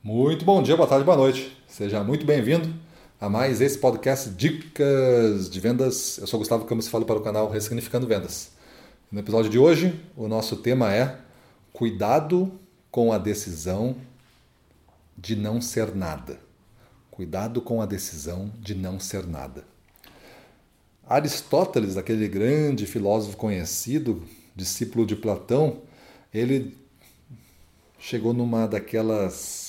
Muito bom dia, boa tarde, boa noite. Seja muito bem-vindo a mais esse podcast Dicas de Vendas. Eu sou Gustavo Campos e falo para o canal Ressignificando Vendas. No episódio de hoje, o nosso tema é Cuidado com a decisão de não ser nada. Cuidado com a decisão de não ser nada. Aristóteles, aquele grande filósofo conhecido, discípulo de Platão, ele chegou numa daquelas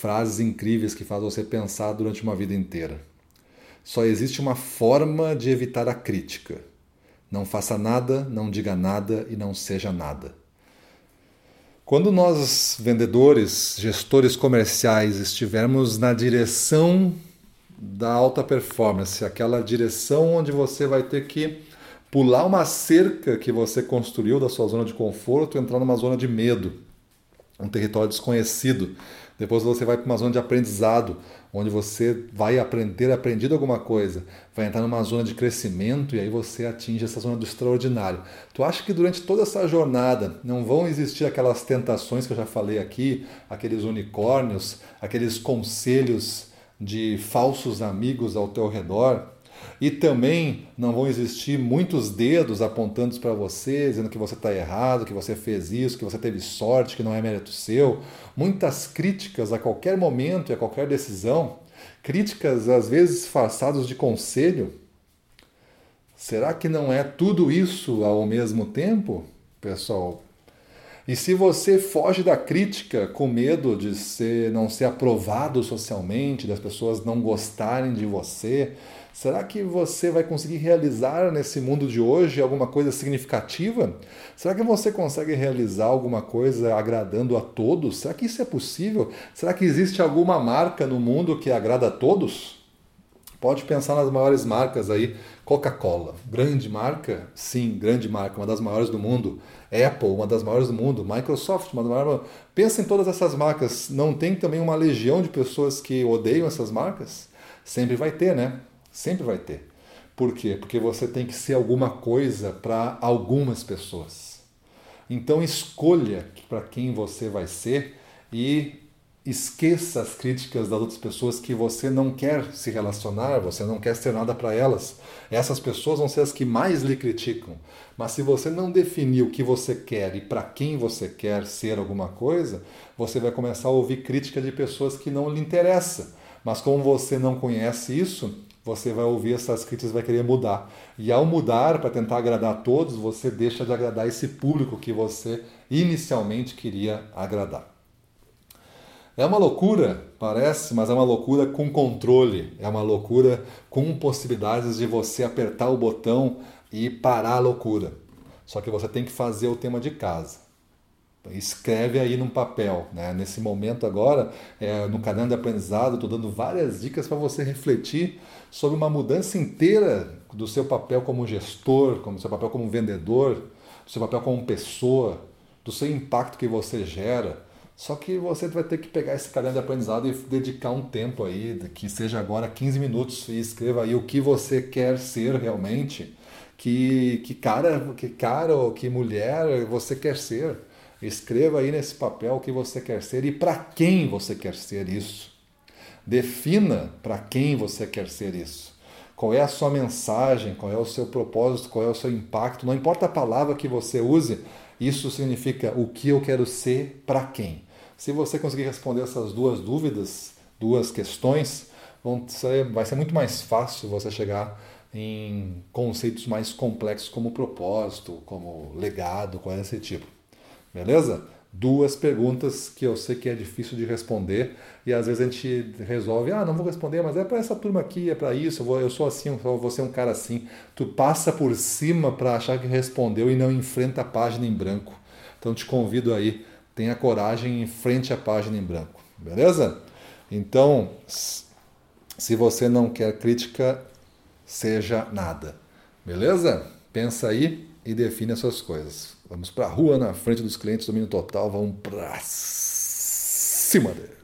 frases incríveis que faz você pensar durante uma vida inteira. Só existe uma forma de evitar a crítica. Não faça nada, não diga nada e não seja nada. Quando nós, vendedores, gestores comerciais, estivermos na direção da alta performance, aquela direção onde você vai ter que pular uma cerca que você construiu da sua zona de conforto, entrar numa zona de medo, um território desconhecido. Depois você vai para uma zona de aprendizado, onde você vai aprender aprendido alguma coisa, vai entrar numa zona de crescimento e aí você atinge essa zona do extraordinário. Tu acha que durante toda essa jornada não vão existir aquelas tentações que eu já falei aqui, aqueles unicórnios, aqueles conselhos de falsos amigos ao teu redor? E também não vão existir muitos dedos apontando para você, dizendo que você está errado, que você fez isso, que você teve sorte, que não é mérito seu. Muitas críticas a qualquer momento e a qualquer decisão. Críticas às vezes disfarçadas de conselho. Será que não é tudo isso ao mesmo tempo, pessoal? E se você foge da crítica com medo de ser, não ser aprovado socialmente, das pessoas não gostarem de você, será que você vai conseguir realizar nesse mundo de hoje alguma coisa significativa? Será que você consegue realizar alguma coisa agradando a todos? Será que isso é possível? Será que existe alguma marca no mundo que agrada a todos? Pode pensar nas maiores marcas aí. Coca-Cola, grande marca? Sim, grande marca, uma das maiores do mundo. Apple, uma das maiores do mundo. Microsoft, uma das maiores. Pensa em todas essas marcas. Não tem também uma legião de pessoas que odeiam essas marcas? Sempre vai ter, né? Sempre vai ter. Por quê? Porque você tem que ser alguma coisa para algumas pessoas. Então escolha para quem você vai ser e esqueça as críticas das outras pessoas que você não quer se relacionar, você não quer ser nada para elas. Essas pessoas vão ser as que mais lhe criticam. Mas se você não definir o que você quer e para quem você quer ser alguma coisa, você vai começar a ouvir crítica de pessoas que não lhe interessam. Mas como você não conhece isso, você vai ouvir essas críticas vai querer mudar. E ao mudar para tentar agradar a todos, você deixa de agradar esse público que você inicialmente queria agradar. É uma loucura, parece, mas é uma loucura com controle. É uma loucura com possibilidades de você apertar o botão e parar a loucura. Só que você tem que fazer o tema de casa. Escreve aí num papel. Né? Nesse momento agora, é, no caderno de aprendizado, estou dando várias dicas para você refletir sobre uma mudança inteira do seu papel como gestor, como seu papel como vendedor, do seu papel como pessoa, do seu impacto que você gera só que você vai ter que pegar esse caderno de aprendizado e dedicar um tempo aí, que seja agora 15 minutos, e escreva aí o que você quer ser realmente. Que, que cara, que cara ou que mulher você quer ser. Escreva aí nesse papel o que você quer ser e para quem você quer ser isso. Defina para quem você quer ser isso. Qual é a sua mensagem, qual é o seu propósito, qual é o seu impacto. Não importa a palavra que você use, isso significa o que eu quero ser para quem. Se você conseguir responder essas duas dúvidas, duas questões, ser, vai ser muito mais fácil você chegar em conceitos mais complexos como propósito, como legado, coisa desse tipo. Beleza? Duas perguntas que eu sei que é difícil de responder e às vezes a gente resolve, ah, não vou responder, mas é para essa turma aqui, é para isso, eu, vou, eu sou assim, eu vou ser um cara assim. Tu passa por cima para achar que respondeu e não enfrenta a página em branco. Então te convido aí tenha coragem em frente à página em branco, beleza? Então, se você não quer crítica, seja nada, beleza? Pensa aí e define as suas coisas. Vamos para a rua, na frente dos clientes, domínio total, vamos para cima dele.